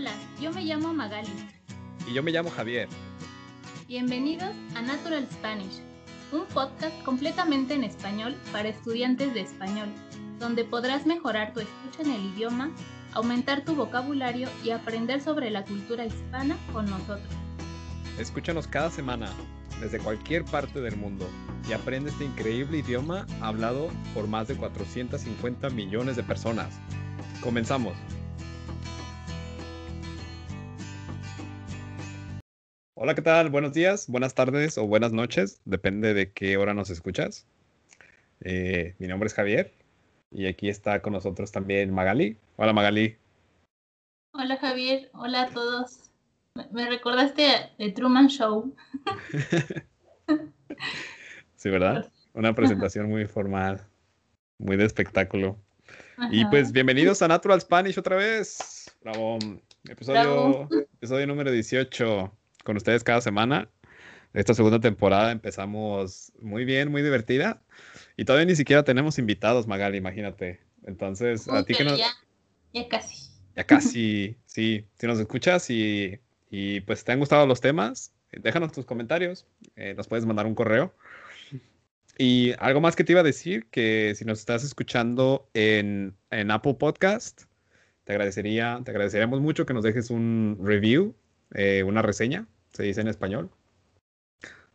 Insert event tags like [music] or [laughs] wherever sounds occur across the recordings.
Hola, yo me llamo Magali. Y yo me llamo Javier. Bienvenidos a Natural Spanish, un podcast completamente en español para estudiantes de español, donde podrás mejorar tu escucha en el idioma, aumentar tu vocabulario y aprender sobre la cultura hispana con nosotros. Escúchanos cada semana desde cualquier parte del mundo y aprende este increíble idioma hablado por más de 450 millones de personas. Comenzamos. Hola, ¿qué tal? Buenos días, buenas tardes o buenas noches, depende de qué hora nos escuchas. Eh, mi nombre es Javier y aquí está con nosotros también Magali. Hola Magali. Hola Javier, hola a todos. Me recordaste de Truman Show. sí, ¿verdad? Una presentación muy formal, muy de espectáculo. Y pues bienvenidos a Natural Spanish otra vez. Bravo. Episodio, episodio número 18 con ustedes cada semana. Esta segunda temporada empezamos muy bien, muy divertida. Y todavía ni siquiera tenemos invitados, Magali, imagínate. Entonces, a ti que no... Ya, ya casi. Ya casi, sí. Si nos escuchas y, y, pues te han gustado los temas, déjanos tus comentarios. Eh, nos puedes mandar un correo. Y algo más que te iba a decir, que si nos estás escuchando en, en Apple Podcast, te agradecería, te agradeceríamos mucho que nos dejes un review, eh, una reseña se dice en español.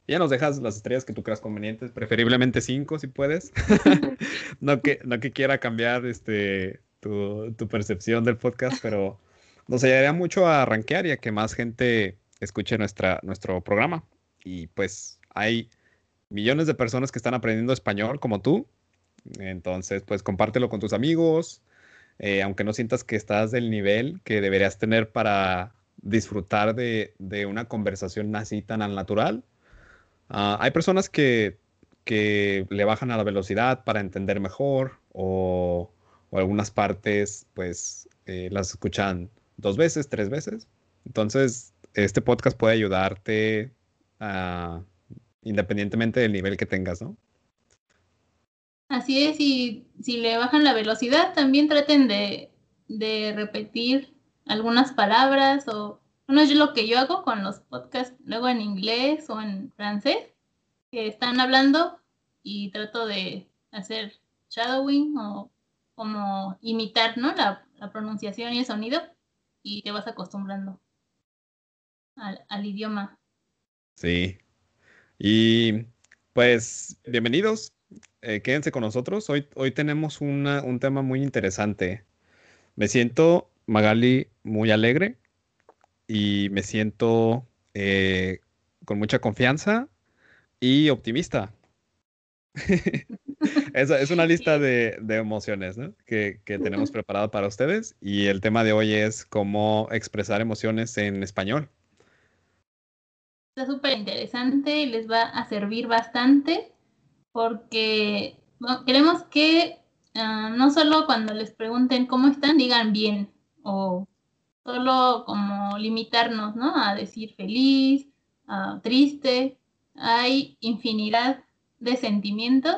Ya nos dejas las estrellas que tú creas convenientes, preferiblemente cinco si puedes. [laughs] no, que, no que quiera cambiar este, tu, tu, percepción del podcast, pero nos ayudaría mucho a rankear y a que más gente escuche nuestra, nuestro programa. Y pues hay millones de personas que están aprendiendo español como tú. Entonces, pues compártelo con tus amigos, eh, aunque no sientas que estás del nivel que deberías tener para disfrutar de, una conversación así tan al natural. Ah, hay personas que, le bajan a la velocidad para entender mejor o, algunas partes pues eh, las escuchan dos veces, tres veces. Entonces, este podcast puede ayudarte ah, independientemente del nivel que tengas, ¿no? Así es, y si le bajan la velocidad, también traten de, de repetir algunas palabras o, bueno, es lo que yo hago con los podcasts, luego en inglés o en francés, que están hablando y trato de hacer shadowing o como imitar, ¿no? La, pronunciación y el sonido y te vas acostumbrando al, idioma. Sí. Y pues bienvenidos, eh, quédense con nosotros. Hoy, hoy tenemos un tema muy interesante. Me siento Magali muy alegre y me siento eh, con mucha confianza y optimista. [laughs] es, es, una [laughs] lista de, de emociones ¿no? que, que, tenemos [laughs] preparado para ustedes y el tema de hoy es cómo expresar emociones en español. Está súper interesante y les va a servir bastante porque queremos que uh, no solo cuando les pregunten cómo están, digan bien, o solo como limitarnos, ¿no? A decir feliz, triste. Hay infinidad de sentimientos,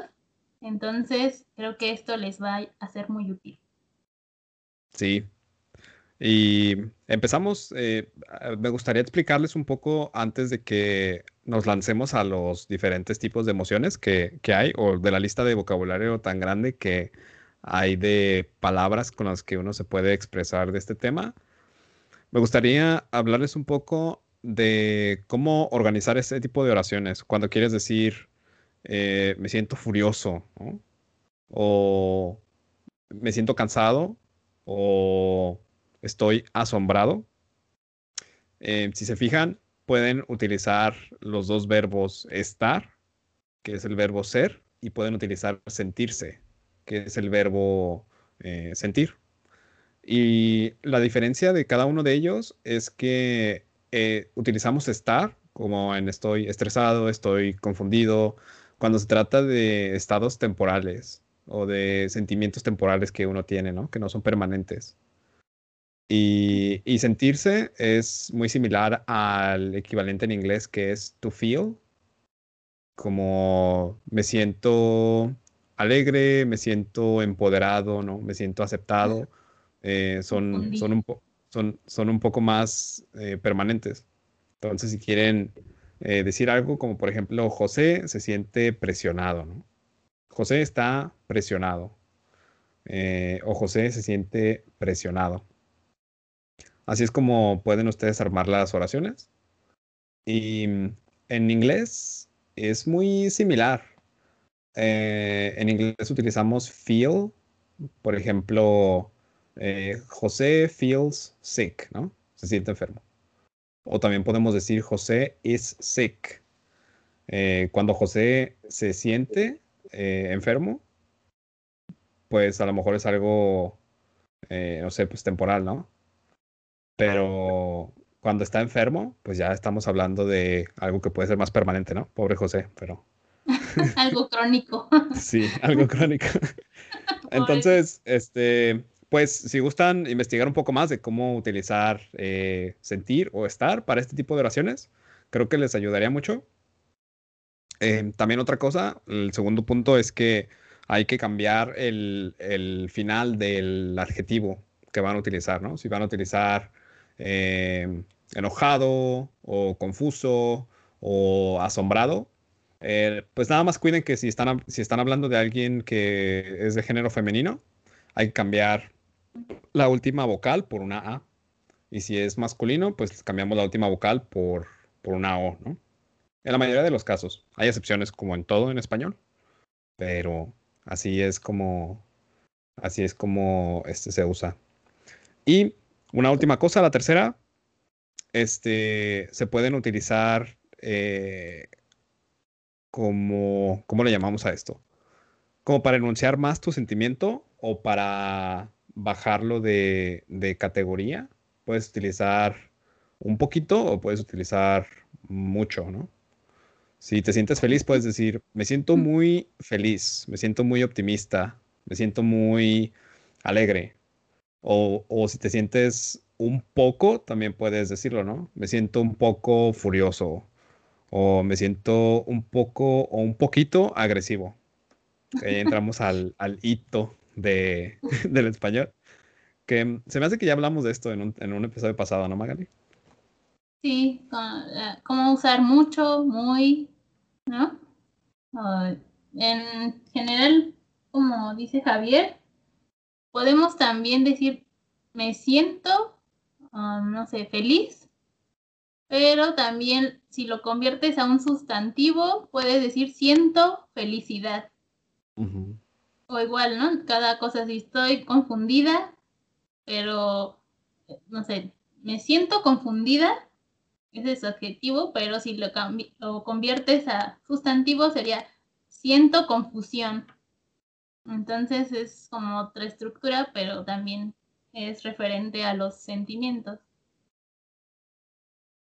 entonces creo que esto les va a ser muy útil. Sí. Y empezamos, eh, me gustaría explicarles un poco antes de que nos lancemos a los diferentes tipos de emociones que, que hay o de la lista de vocabulario tan grande que, hay de palabras con las que uno se puede expresar de este tema. Me gustaría hablarles un poco de cómo organizar este tipo de oraciones. Cuando quieres decir, eh, me siento furioso, o me siento cansado, o estoy asombrado. Eh, si se fijan, pueden utilizar los dos verbos estar, que es el verbo ser, y pueden utilizar sentirse, que es el verbo eh, sentir. Y la diferencia de cada uno de ellos es que eh, utilizamos estar, como en estoy estresado, estoy confundido, cuando se trata de estados temporales o de sentimientos temporales que uno tiene, ¿no? Que no son permanentes. Y, y, sentirse es muy similar al equivalente en inglés que es to feel, como me siento alegre, me siento empoderado, ¿no? Me siento aceptado. Eh, son, son, un son, son un poco más eh, permanentes. Entonces, si quieren eh, decir algo como, por ejemplo, José se siente presionado, ¿no? José está presionado. Eh, o José se siente presionado. Así es como pueden ustedes armar las oraciones. Y mm, en inglés es muy similar. En inglés utilizamos feel. Por ejemplo, eh, José feels sick, ¿no? Se siente enfermo. O también podemos decir José is sick. Eh, cuando José se siente eh, enfermo, pues a lo mejor es algo, no sé, pues temporal, ¿no? Pero cuando está enfermo, pues ya estamos hablando de algo que puede ser más permanente, ¿no? Pobre José, pero... [laughs] algo crónico. sí, algo crónico. [laughs] [laughs] Entonces, este, pues si gustan investigar un poco más de cómo utilizar eh, sentir o estar para este tipo de oraciones, creo que les ayudaría mucho. Eh, también otra cosa, el segundo punto es que hay que cambiar el, final del adjetivo que van a utilizar, ¿no? Si van a utilizar eh, enojado o confuso o asombrado, pues nada más cuiden que si están, si están hablando de alguien que es de género femenino, hay que cambiar la última vocal por una A. Y si es masculino, pues cambiamos la última vocal por, por una O, ¿no? En la mayoría de los casos. Hay excepciones como en todo en español, pero así es como así es como este se usa. Y una última cosa, la tercera, este, se pueden utilizar eh, como, ¿cómo le llamamos a esto? Como para enunciar más tu sentimiento o para bajarlo de, categoría. Puedes utilizar un poquito o puedes utilizar mucho, ¿no? Si te sientes feliz, puedes decir, me siento muy feliz, me siento muy optimista, me siento muy alegre. O, o, si te sientes un poco, también puedes decirlo, ¿no? Me siento un poco furioso. O me siento un poco o un poquito agresivo. Ahí entramos al, [laughs] al hito de, [laughs] del español. Que se me hace que ya hablamos de esto en un, en un episodio pasado, ¿no, Magali? Sí, eh, cómo usar mucho, muy, ¿no? en general, como dice Javier, podemos también decir me siento, um, no sé, feliz, pero también si lo conviertes a un sustantivo, puedes decir siento felicidad o igual, ¿no? Cada cosa, si estoy confundida, pero, no sé, me siento confundida, ese es adjetivo, pero si lo, lo conviertes a sustantivo sería siento confusión. Entonces es como otra estructura, pero también es referente a los sentimientos.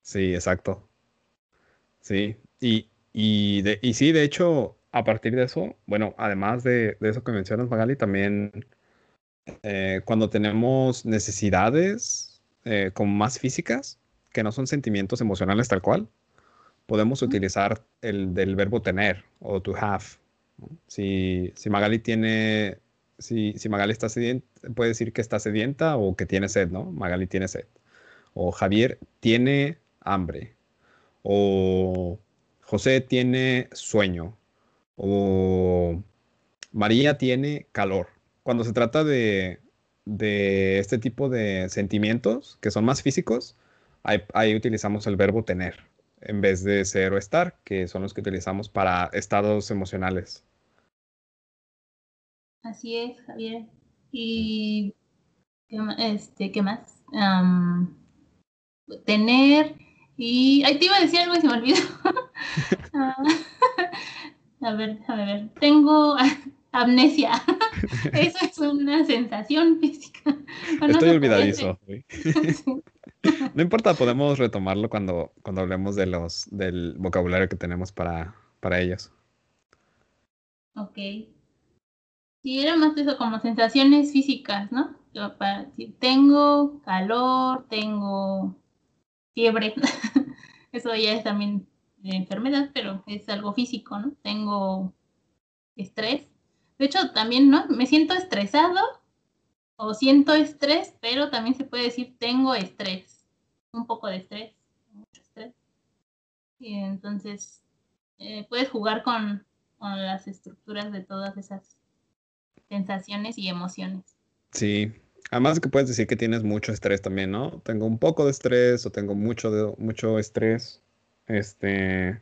Sí, exacto. Sí, y, y, de, y sí, de hecho, a partir de eso, bueno, además de, eso que mencionas, Magali, también eh, cuando tenemos necesidades eh, como más físicas, que no son sentimientos emocionales tal cual, podemos utilizar el del verbo tener o to have. Si, si, Magali tiene, si, si Magali está sedienta, puede decir que está sedienta o que tiene sed, ¿no? Magali tiene sed. O Javier tiene hambre. O José tiene sueño o María tiene calor. Cuando se trata de, este tipo de sentimientos que son más físicos, ahí, utilizamos el verbo tener en vez de ser o estar, que son los que utilizamos para estados emocionales. Así es, Javier. Y este, ¿qué más? tener y ahí te iba a decir algo y se me olvidó. [laughs] Ah, [laughs] a ver, a ver, tengo [laughs] amnesia. Eso es una sensación física. Estoy olvidadizo. no importa, podemos retomarlo cuando, cuando hablemos de los, del vocabulario que tenemos para, para ellos. Ok. Sí, era más eso como sensaciones físicas, ¿no? para, si tengo calor, tengo fiebre. [laughs] eso ya es también enfermedad, pero es algo físico, ¿no? Tengo estrés. De hecho, también, ¿no? Me siento estresado o siento estrés, pero también se puede decir tengo estrés, un poco de estrés, mucho estrés. Y entonces eh, puedes jugar con, con las estructuras de todas esas sensaciones y emociones. Sí, además que puedes decir que tienes mucho estrés también, ¿no? Tengo un poco de estrés o tengo mucho, de, mucho estrés. Este,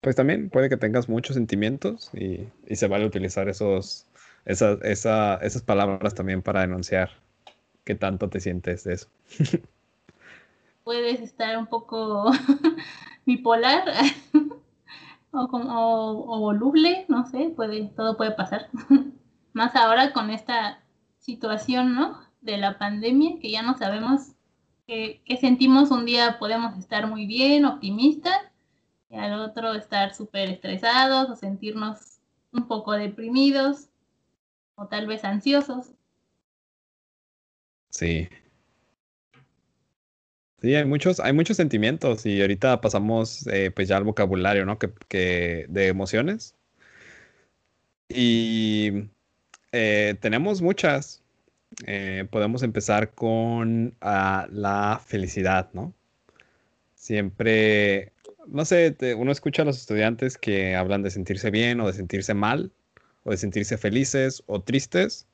pues también puede que tengas muchos sentimientos y, y se vale utilizar esos, esa, esa, esas palabras también para denunciar qué tanto te sientes de eso. [laughs] Puedes estar un poco [laughs] bipolar [laughs] o, o, o, voluble, no sé, puede, todo puede pasar. Más ahora con esta situación, ¿no? De la pandemia, que ya no sabemos qué, sentimos. Un día podemos estar muy bien, optimistas, y al otro estar súper estresados o sentirnos un poco deprimidos o tal vez ansiosos. Sí. Sí, hay muchos, hay muchos sentimientos y ahorita pasamos eh, pues ya al vocabulario, ¿no? Que, que de emociones. Y eh, tenemos muchas. Eh, podemos empezar con uh, la felicidad, ¿no? Siempre, no sé, uno escucha a los estudiantes que hablan de sentirse bien o de sentirse mal o de sentirse felices o tristes,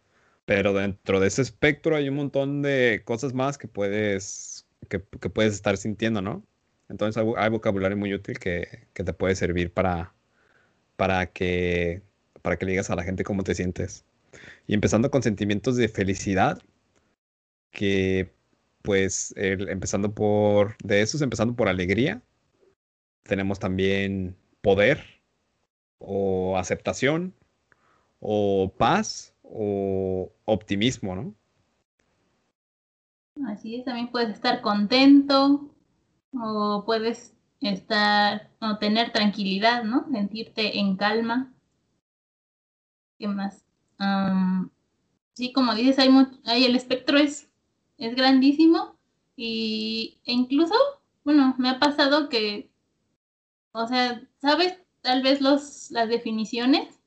pero dentro de ese espectro hay un montón de cosas más que puedes, que, que puedes estar sintiendo, ¿no? Entonces hay, hay vocabulario muy útil que, que, te puede servir para, para, que, para que le digas a la gente cómo te sientes. Y empezando con sentimientos de felicidad, que pues el, empezando por, de esos, empezando por alegría, tenemos también poder o aceptación o paz o optimismo, ¿no? Así es, también puedes estar contento o puedes estar o tener tranquilidad, ¿no? Sentirte en calma. ¿Qué más? Um, sí, como dices, hay, hay el espectro es, es grandísimo y, e incluso, bueno, me ha pasado que, o sea, sabes tal vez los, las definiciones,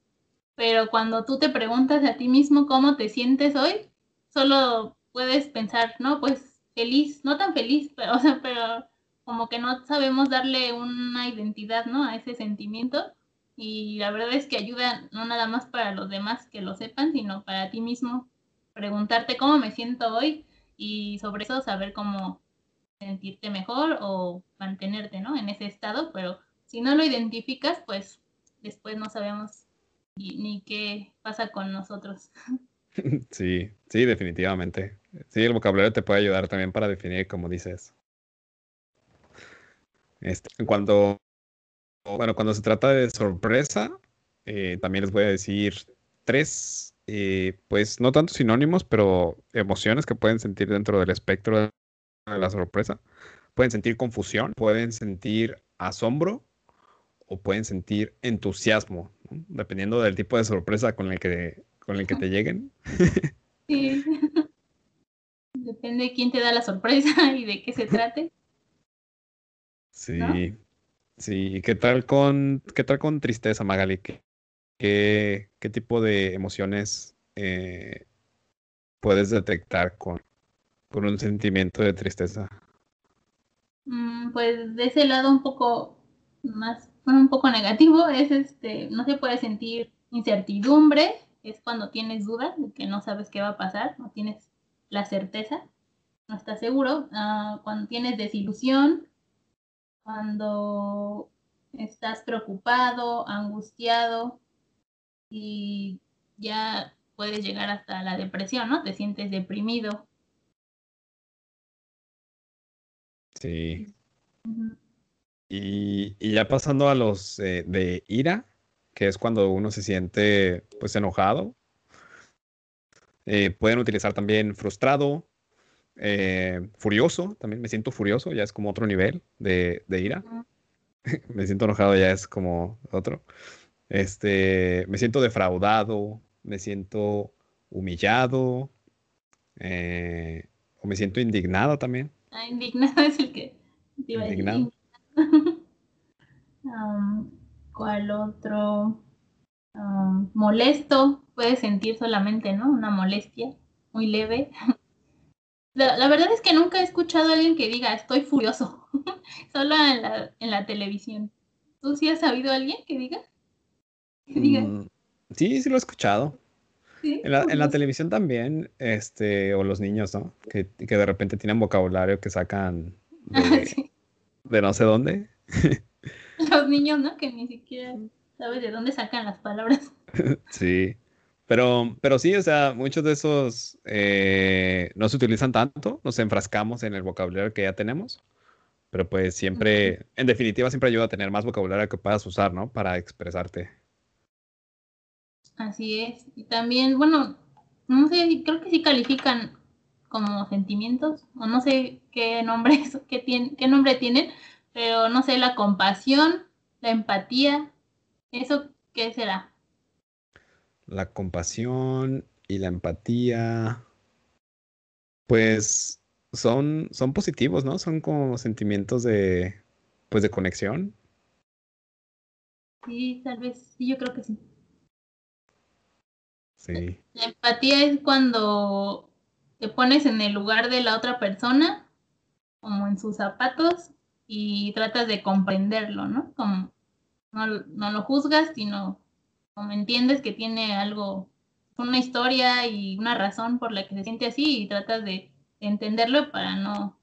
pero cuando tú te preguntas a ti mismo cómo te sientes hoy, solo puedes pensar, no, pues feliz, no tan feliz, [laughs] pero, pero como que no sabemos darle una identidad, ¿no? A ese sentimiento y la verdad es que ayuda no nada más para los demás que lo sepan, sino para ti mismo preguntarte cómo me siento hoy y sobre eso saber cómo sentirte mejor o mantenerte, ¿no? En ese estado, pero si no lo identificas, pues después no sabemos ni, qué pasa con nosotros. [laughs] Sí, sí, definitivamente. Sí, el vocabulario te puede ayudar también para definir, como dices. Este, cuando bueno, cuando se trata de sorpresa, eh, también les voy a decir tres, eh, pues no tanto sinónimos, pero emociones que pueden sentir dentro del espectro de la sorpresa. Pueden sentir confusión, pueden sentir asombro o pueden sentir entusiasmo, ¿no? dependiendo del tipo de sorpresa con el que, con el que te lleguen. Sí. [laughs] Depende de quién te da la sorpresa y de qué se trate. Sí. ¿No? Sí, ¿qué tal con, qué tal con tristeza, Magali? ¿Qué, qué, tipo de emociones eh, puedes detectar con, con, un sentimiento de tristeza? Mm, pues de ese lado un poco más, un poco negativo, es este, no se puede sentir incertidumbre, es cuando tienes dudas de que no sabes qué va a pasar, no tienes la certeza, no estás seguro, uh, cuando tienes desilusión, cuando estás preocupado, angustiado y ya puedes llegar hasta la depresión, ¿no? Te sientes deprimido. Sí. Uh -huh. y, y, ya pasando a los eh, de ira, que es cuando uno se siente pues enojado. Eh, pueden utilizar también frustrado, eh, furioso, también me siento furioso, ya es como otro nivel de, de ira. [laughs] Me siento enojado, ya es como otro. Este, me siento defraudado, me siento humillado, eh, o me siento indignado también. Ah, indignado [laughs] es el que te iba indignado. a decir. um, [laughs] ¿Cuál otro? Um, molesto, puedes sentir solamente, ¿no? Una molestia. muy leve. La, verdad es que nunca he escuchado a alguien que diga estoy furioso, [laughs] solo en la, en la televisión. ¿Tú sí has sabido a alguien que diga? Mm, sí, sí lo he escuchado. En, la, en, la, televisión también, este, o los niños, ¿no? Que, que de repente tienen vocabulario que sacan [laughs] de, de no sé dónde. [laughs] Los niños, ¿no? Que ni siquiera sabes de dónde sacan las palabras. sí. Pero, pero sí, o sea, muchos de esos eh, no se utilizan tanto, nos enfrascamos en el vocabulario que ya tenemos, pero pues siempre, en definitiva, siempre ayuda a tener más vocabulario que puedas usar, ¿no? Para expresarte. Así es. Y también, bueno, no sé, creo que sí califican como sentimientos, o no sé qué nombre, [laughs] qué, qué nombre tienen, pero no sé, la compasión, la empatía, ¿eso qué será? La compasión y la empatía, pues son, son positivos, ¿no? Son como sentimientos de, pues de conexión. Sí, tal vez, sí, yo creo que sí. Sí. La empatía es cuando te pones en el lugar de la otra persona, como en sus zapatos, y tratas de comprenderlo, ¿no? Como no, no lo juzgas, sino me entiendes que tiene algo, una historia y una razón por la que se siente así y tratas de, entenderlo para no,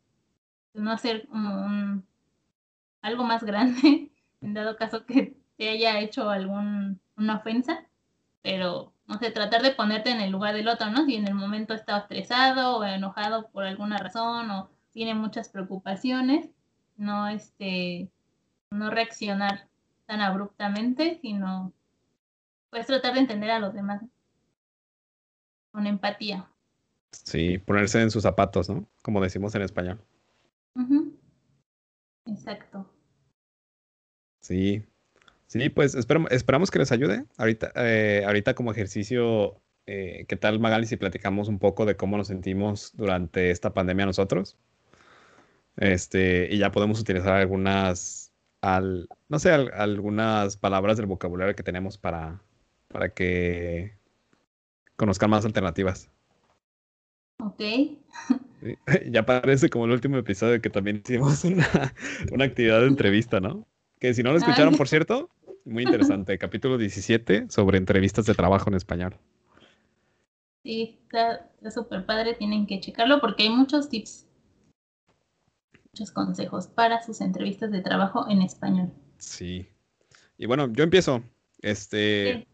no hacer como un, algo más grande, [laughs] en dado caso que te haya hecho algún, una ofensa, pero no sé, tratar de ponerte en el lugar del otro, ¿no? Si en el momento está estresado o enojado por alguna razón o tiene muchas preocupaciones, no este, no reaccionar tan abruptamente, sino Puedes tratar de entender a los demás con empatía. Sí, ponerse en sus zapatos, ¿no? Como decimos en español. Exacto. Sí. Sí, pues esperamos que les ayude. Ahorita, eh, ahorita como ejercicio, eh, ¿qué tal Magali si platicamos un poco de cómo nos sentimos durante esta pandemia nosotros? Este, y ya podemos utilizar algunas, al, no sé, algunas palabras del vocabulario que tenemos para, para que conozcan más alternativas. Ok. [laughs] Ya parece como el último episodio que también hicimos una, actividad de entrevista, ¿no? Que si no lo escucharon, por cierto, muy interesante. [laughs] Capítulo 17 sobre entrevistas de trabajo en español. Sí, está súper padre. Tienen que checarlo porque hay muchos tips, muchos consejos para sus entrevistas de trabajo en español. Sí. Y bueno, yo empiezo. Este,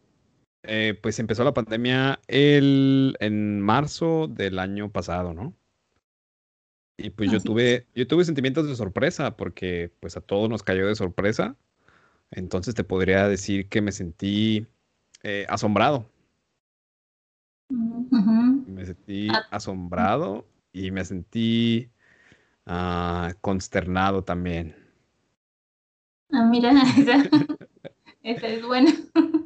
eh, pues empezó la pandemia el, en marzo del año pasado, ¿no? Y pues yo tuve, yo tuve sentimientos de sorpresa porque pues a todos nos cayó de sorpresa. Entonces te podría decir que me sentí eh, asombrado. Me sentí ah. asombrado y me sentí ah, consternado también. Ah, mira, [laughs] esa es buena.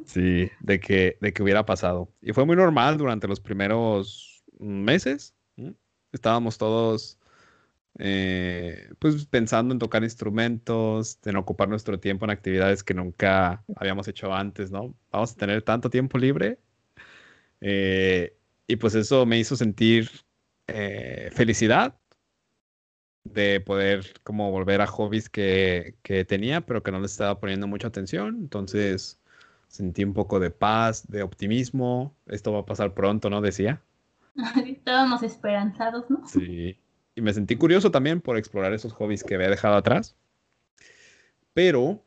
Sí, de que, de que hubiera pasado. Y fue muy normal durante los primeros meses. Estábamos todos eh, pues pensando en tocar instrumentos, en ocupar nuestro tiempo en actividades que nunca habíamos hecho antes, ¿no? Vamos a tener tanto tiempo libre. Eh, y pues eso me hizo sentir eh, felicidad de poder como volver a hobbies que, que tenía, pero que no les estaba poniendo mucha atención. Entonces, sentí un poco de paz, de optimismo. Esto va a pasar pronto, ¿no? Decía. [laughs] Estábamos esperanzados, ¿no? Sí. Y me sentí curioso también por explorar esos hobbies que había dejado atrás. Pero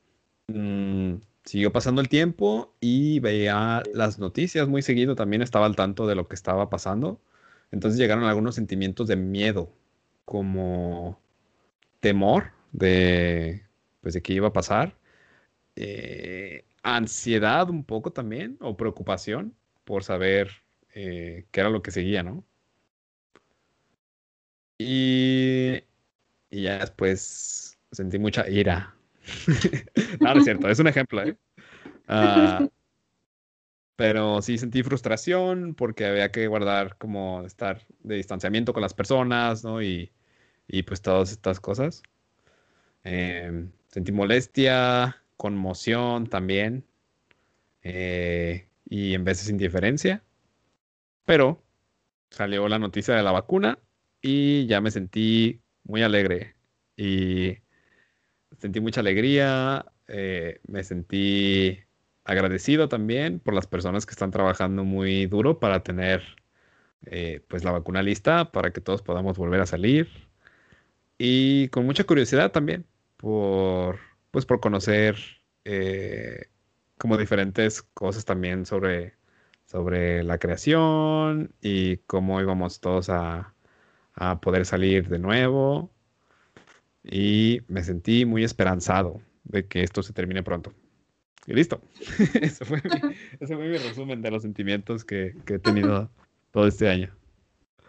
mm, siguió pasando el tiempo y veía las noticias muy seguido. También estaba al tanto de lo que estaba pasando. Entonces llegaron algunos sentimientos de miedo, como temor de, pues, de qué iba a pasar. Eh, ansiedad un poco también, o preocupación por saber eh, qué era lo que seguía, ¿no? Y, y ya después sentí mucha ira. [laughs] no, no es cierto, es un ejemplo, ¿eh? Ah, pero sí sentí frustración porque había que guardar como estar de distanciamiento con las personas, ¿no? Y, y pues todas estas cosas. Em, sentí molestia, conmoción también eh, y en veces indiferencia. Pero salió la noticia de la vacuna y ya me sentí muy alegre y sentí mucha alegría, eh, me sentí agradecido también por las personas que están trabajando muy duro para tener eh, pues la vacuna lista para que todos podamos volver a salir y con mucha curiosidad también por pues por conocer eh, como diferentes cosas también sobre sobre la creación y cómo íbamos todos a, a poder salir de nuevo y me sentí muy esperanzado de que esto se termine pronto. Y listo. [laughs] ese, [laughs] fue mi, resumen de los sentimientos que, he tenido [laughs] todo este año.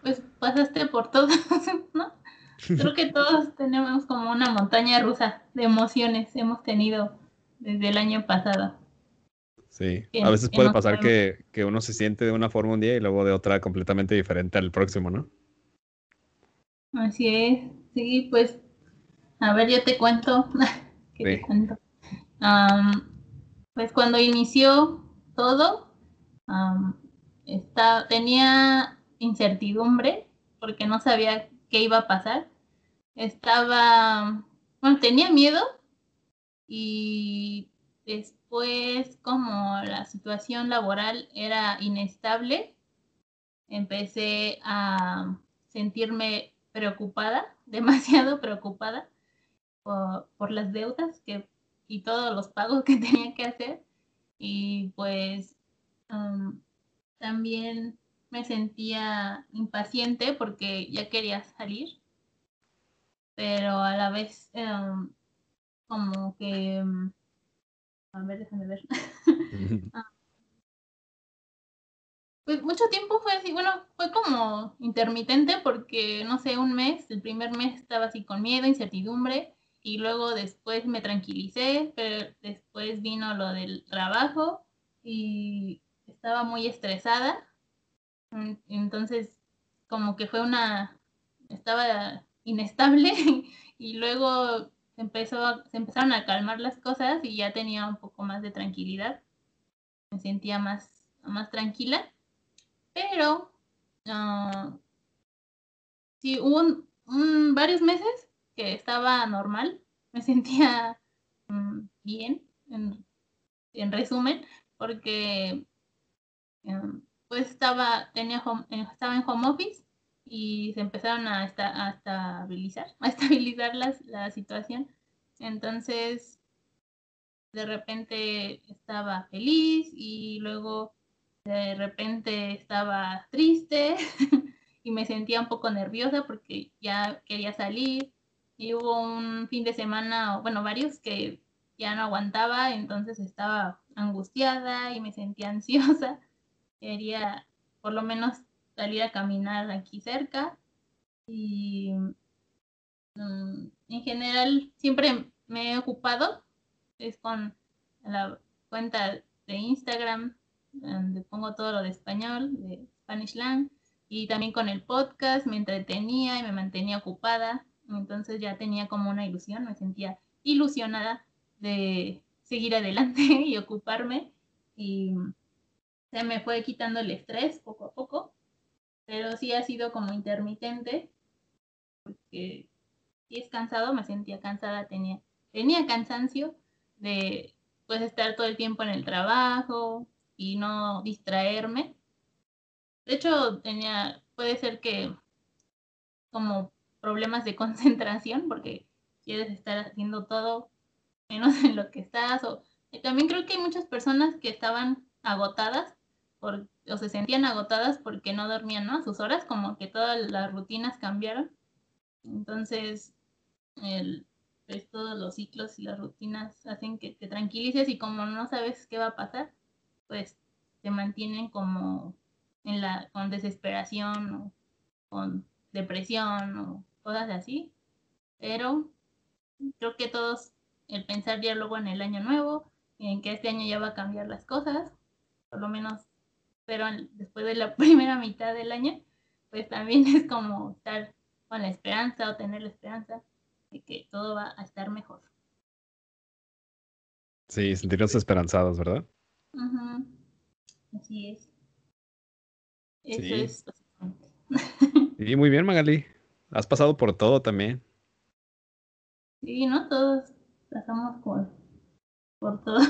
Pues pasaste por todo, ¿no? Creo que todos tenemos como una montaña rusa de emociones hemos tenido desde el año pasado. Sí, a veces puede pasar que, que, uno se siente de una forma un día y luego de otra completamente diferente al próximo, ¿no? Así es, sí, pues, a ver, yo te cuento. [laughs] ¿Qué te cuento? pues cuando inició todo, tenía incertidumbre porque no sabía qué iba a pasar. Estaba, bueno, tenía miedo y después como la situación laboral era inestable, empecé a sentirme preocupada, [laughs] demasiado preocupada por, las deudas que y todos los pagos que [laughs] tenía que hacer. Y pues también me sentía impaciente porque ya quería salir, pero a la vez como que... a ver, déjame ver. [laughs] Ah. pues mucho tiempo fue así, bueno, fue como intermitente porque, no sé, un mes, el primer mes estaba así con miedo, incertidumbre, y luego después me tranquilicé, pero después vino lo del trabajo y estaba muy estresada. Entonces, como que fue una, estaba inestable [laughs] y luego empezó, se empezaron a calmar las cosas y ya tenía un poco más de tranquilidad. Me sentía más, más tranquila. Pero, uh, sí, hubo varios meses que estaba normal, me [laughs] sentía mm, bien, en, resumen, porque em, pues estaba, tenía eh, estaba en home office y se empezaron a, a estabilizar, [laughs] a estabilizar la situación. Entonces, de repente estaba feliz y luego de repente estaba triste [laughs] y me sentía un poco nerviosa porque ya quería salir y hubo un fin de semana, bueno, varios que ya no aguantaba, entonces estaba angustiada y me sentía [laughs] ansiosa. Quería por lo menos salir a caminar aquí cerca y mm, en general siempre me he ocupado es con la cuenta de Instagram donde pongo todo lo de español de Spanish Lang y también con el podcast me entretenía y me mantenía ocupada entonces ya tenía como una ilusión, me sentía ilusionada de seguir adelante [laughs] y ocuparme. Y se me fue quitando el estrés poco a poco, pero sí ha sido como intermitente, porque si es cansado, me sentía cansada, tenía, tenía cansancio de pues estar todo el tiempo en el trabajo y no distraerme. De hecho, tenía, puede ser que como problemas de [laughs] concentración porque quieres estar haciendo todo menos en lo que estás. O, también creo que hay muchas personas que estaban agotadas por, o se sentían agotadas porque no dormían a sus horas, como que todas las rutinas cambiaron. Entonces, el, pues, todos los ciclos y las rutinas hacen que te tranquilices y como no sabes qué va a pasar, pues te mantienen como en la, con desesperación o con depresión o cosas así. Pero creo que todos, el pensar ya luego en el año nuevo, en que este año ya va a cambiar las cosas, por lo menos, pero después de la [laughs] primera mitad del año, pues también [laughs] es como estar con la esperanza o tener la esperanza de que todo va a estar mejor. Sí, sentirnos esperanzados, ¿verdad? Así es. Eso es [laughs] Sí, muy bien, Magali. Has pasado por todo también. Sí, ¿no? Todos pasamos por, por todo.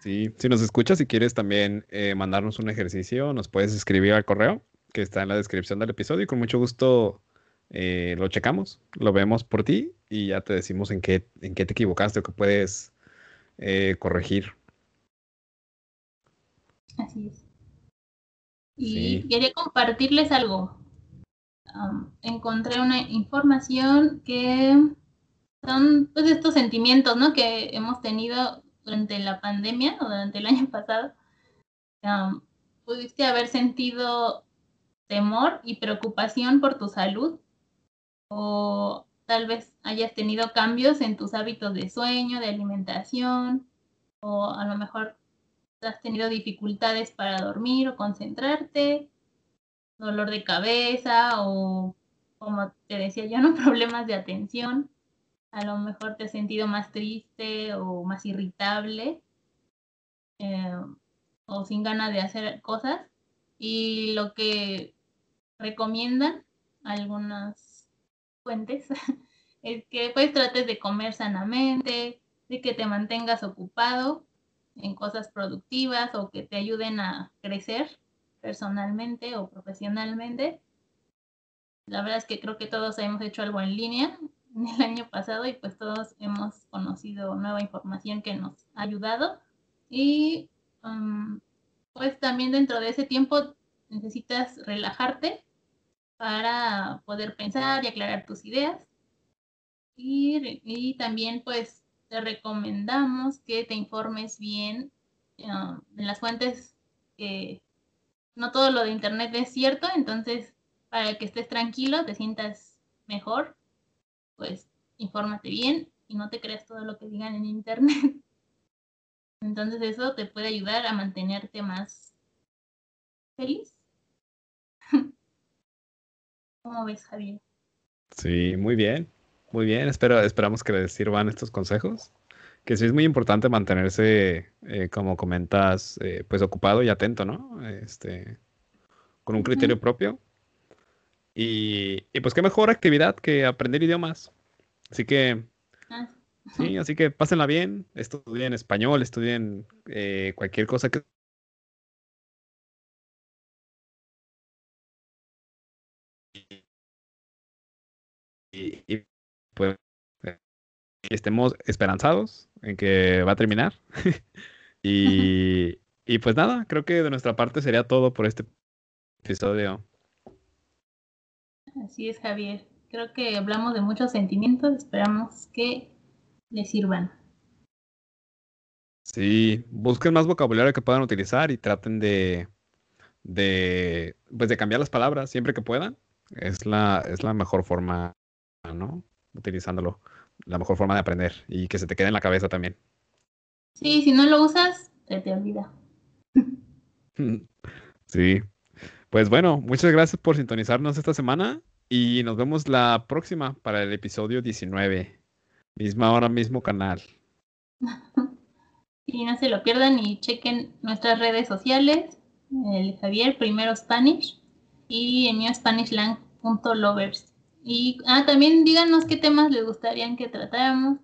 Sí, si nos escuchas, si quieres también eh, mandarnos un ejercicio, nos puedes escribir al correo que está en la descripción del episodio y con mucho gusto eh, lo checamos, lo vemos por ti y ya te decimos en qué, en qué te equivocaste o qué puedes eh, corregir. Así es. Y quería compartirles algo. encontré una información que son pues estos sentimientos ¿no? que hemos tenido durante la pandemia o durante el [laughs] año pasado. pudiste haber sentido temor y preocupación por tu salud o tal vez hayas tenido cambios en tus hábitos de sueño, de alimentación o a lo mejor has tenido dificultades para dormir o concentrarte, dolor de cabeza o, como te decía yo, ¿no? [laughs] problemas de atención. A lo mejor te has sentido más triste o más irritable eh, o sin ganas de hacer cosas. Y lo que recomiendan algunas fuentes [laughs] es que pues trates de comer sanamente, de que te mantengas ocupado en cosas productivas o que te ayuden a crecer personalmente o profesionalmente. La verdad es que creo que todos hemos hecho algo en línea el año pasado y pues todos hemos conocido nueva información que nos ha ayudado. Y um, pues también dentro de ese tiempo necesitas relajarte para poder pensar y aclarar tus ideas. Y, y también pues te recomendamos que te informes bien um, en las fuentes que no todo lo de internet es cierto, entonces para que estés tranquilo, te sientas mejor, pues infórmate bien y no te creas todo lo que digan en internet. [laughs] Entonces eso te puede ayudar a mantenerte más feliz. [laughs] ¿Cómo ves, Javier? Sí, muy bien. Muy bien, espero, esperamos que les sirvan estos consejos. Que sí es muy importante mantenerse, eh, como comentas, eh, pues ocupado y atento, ¿no? Este, con un criterio propio. Y, pues qué mejor actividad que aprender idiomas. Así que, ah. sí, así que pásenla bien, estudien español, estudien eh, cualquier cosa que y, pues eh, estemos esperanzados en que va a terminar. [laughs] y, y pues nada, creo que de nuestra parte sería todo por este episodio. Así es, Javier. Creo que hablamos de muchos sentimientos, esperamos que les sirvan. Sí, busquen más vocabulario que puedan utilizar y traten de, de, pues de cambiar las palabras siempre que puedan. Es la, es la mejor forma, ¿no? utilizándolo. La mejor forma de aprender y que se te quede en la cabeza también. Sí, si no lo usas, se te olvida. [laughs] Sí. Pues bueno, muchas gracias por sintonizarnos esta semana y nos vemos la próxima para el episodio 19. Misma hora, mismo canal. [laughs] y no se lo pierdan y chequen nuestras redes sociales, el Javier Primero Spanish y en Spanishland.lovers. Y ah, también díganos qué temas les gustaría que tratáramos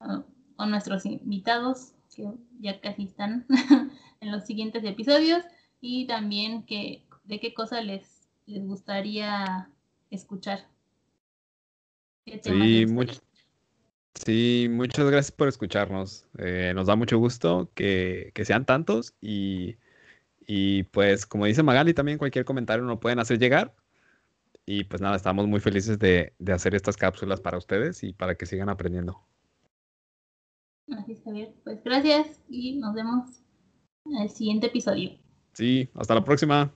ah, con nuestros invitados, que ya casi están [laughs] en los siguientes episodios, y también que, de qué cosa les, les gustaría escuchar. Sí, sí, muchas gracias por escucharnos. Eh, nos da mucho gusto que, que sean tantos y, y pues como dice Magali, también cualquier comentario nos pueden hacer llegar y pues nada, estamos muy felices de, hacer estas cápsulas para ustedes y para que sigan aprendiendo. Así es, Javier. Pues gracias y nos vemos en el siguiente episodio. Sí, hasta la próxima.